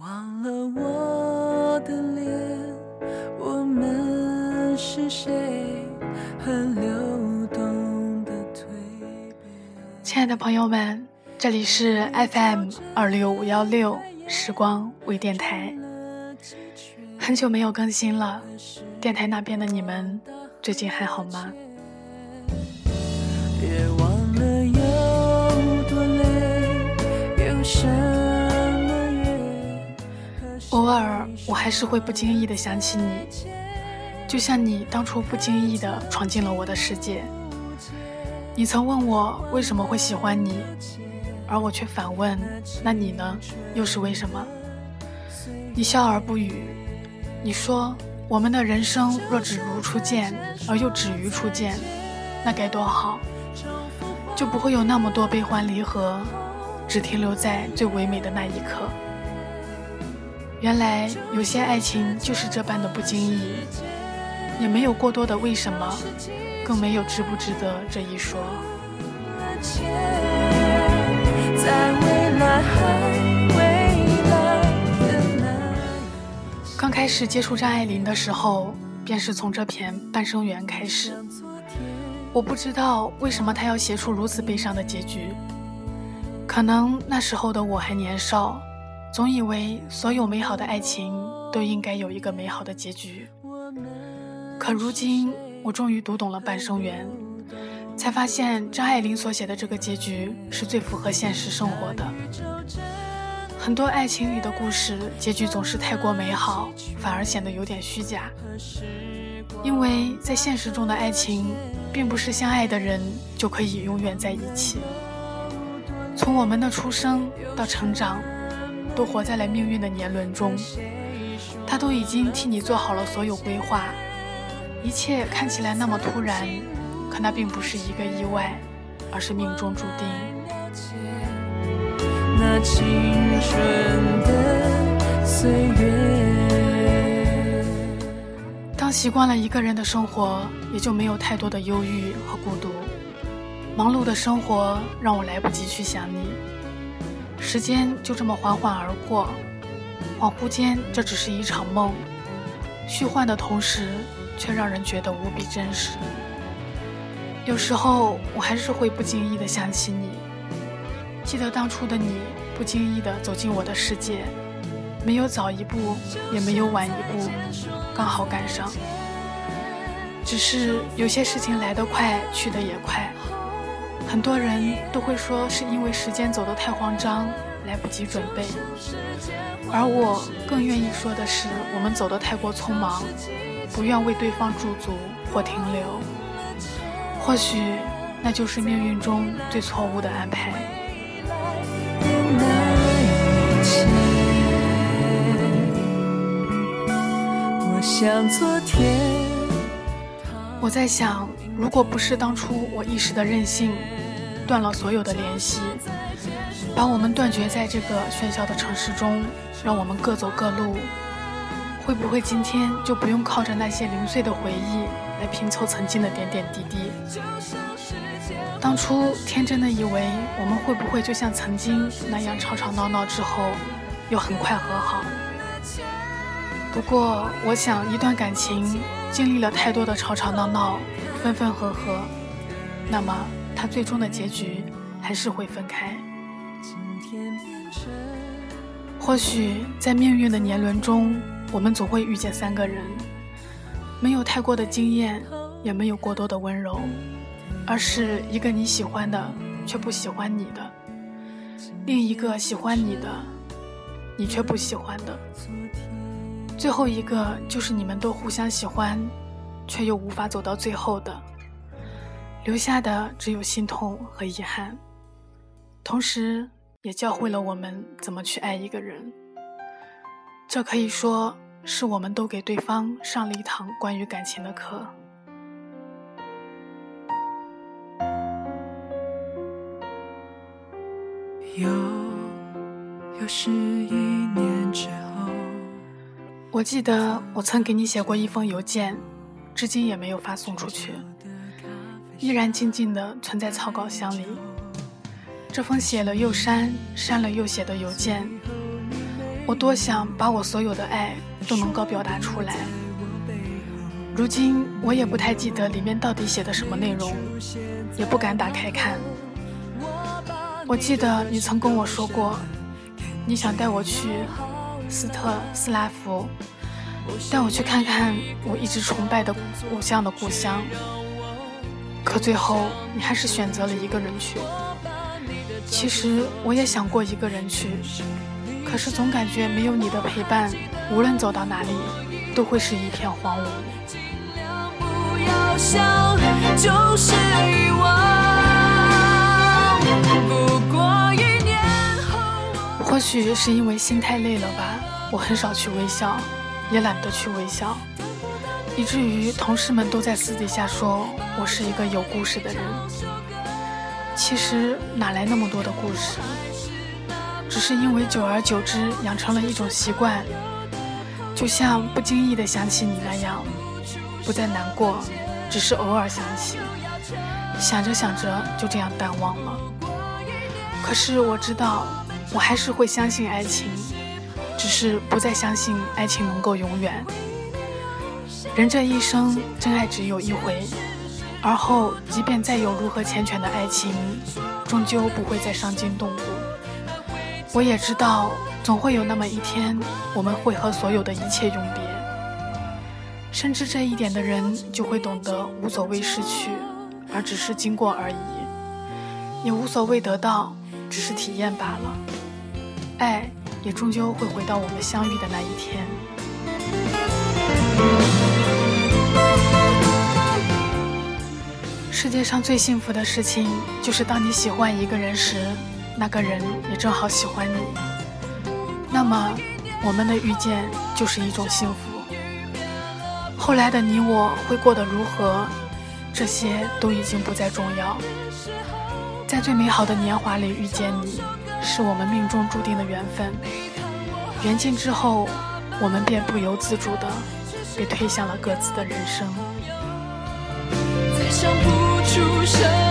忘了我的脸，我们是谁？和流动的蜕变。亲爱的朋友们，这里是 FM 二六五幺六时光微电台，很久没有更新了，电台那边的你们最近还好吗？别忘偶尔，我还是会不经意的想起你，就像你当初不经意的闯进了我的世界。你曾问我为什么会喜欢你，而我却反问：那你呢？又是为什么？你笑而不语。你说我们的人生若只如初见，而又止于初见，那该多好，就不会有那么多悲欢离合，只停留在最唯美的那一刻。原来有些爱情就是这般的不经意，也没有过多的为什么，更没有值不值得这一说。刚开始接触张爱玲的时候，便是从这篇《半生缘》开始。我不知道为什么她要写出如此悲伤的结局，可能那时候的我还年少，总以为所有美好的爱情都应该有一个美好的结局。可如今，我终于读懂了《半生缘》，才发现张爱玲所写的这个结局是最符合现实生活的。很多爱情里的故事结局总是太过美好，反而显得有点虚假。因为在现实中的爱情，并不是相爱的人就可以永远在一起。从我们的出生到成长，都活在了命运的年轮中，他都已经替你做好了所有规划。一切看起来那么突然，可那并不是一个意外，而是命中注定。那青春的岁月。当习惯了一个人的生活，也就没有太多的忧郁和孤独。忙碌的生活让我来不及去想你，时间就这么缓缓而过，恍惚间这只是一场梦，虚幻的同时，却让人觉得无比真实。有时候我还是会不经意的想起你，记得当初的你不经意的走进我的世界，没有早一步，也没有晚一步，刚好赶上。只是有些事情来得快，去得也快。很多人都会说是因为时间走得太慌张，来不及准备，而我更愿意说的是，我们走得太过匆忙，不愿为对方驻足或停留。或许那就是命运中最错误的安排。我想昨天。我在想，如果不是当初我一时的任性，断了所有的联系，把我们断绝在这个喧嚣的城市中，让我们各走各路，会不会今天就不用靠着那些零碎的回忆来拼凑曾经的点点滴滴？当初天真的以为我们会不会就像曾经那样吵吵闹闹之后，又很快和好？不过，我想一段感情经历了太多的吵吵闹闹、分分合合，那么他最终的结局还是会分开。或许在命运的年轮中，我们总会遇见三个人，没有太过的惊艳，也没有过多的温柔，而是一个你喜欢的却不喜欢你的，另一个喜欢你的，你却不喜欢的。最后一个就是你们都互相喜欢，却又无法走到最后的，留下的只有心痛和遗憾，同时也教会了我们怎么去爱一个人。这可以说是我们都给对方上了一堂关于感情的课。又又是一年之后。我记得我曾给你写过一封邮件，至今也没有发送出去，依然静静地存在草稿箱里。这封写了又删、删了又写的邮件，我多想把我所有的爱都能够表达出来。如今我也不太记得里面到底写的什么内容，也不敢打开看。我记得你曾跟我说过，你想带我去斯特斯拉夫，带我去看看我一直崇拜的偶像的故乡。可最后你还是选择了一个人去。其实我也想过一个人去，可是总感觉没有你的陪伴，无论走到哪里，都会是一片荒芜。或许是因为心太累了吧，我很少去微笑，也懒得去微笑，以至于同事们都在私底下说我是一个有故事的人。其实哪来那么多的故事？只是因为久而久之养成了一种习惯，就像不经意的想起你那样，不再难过，只是偶尔想起，想着想着就这样淡忘了。可是我知道。我还是会相信爱情，只是不再相信爱情能够永远。人这一生，真爱只有一回，而后即便再有如何缱绻的爱情，终究不会再伤筋动骨。我也知道，总会有那么一天，我们会和所有的一切永别。深知这一点的人，就会懂得无所谓失去，而只是经过而已；也无所谓得到，只是体验罢了。爱也终究会回到我们相遇的那一天。世界上最幸福的事情，就是当你喜欢一个人时，那个人也正好喜欢你。那么，我们的遇见就是一种幸福。后来的你我会过得如何，这些都已经不再重要。在最美好的年华里遇见你。是我们命中注定的缘分，缘尽之后，我们便不由自主的被推向了各自的人生。再想不出什么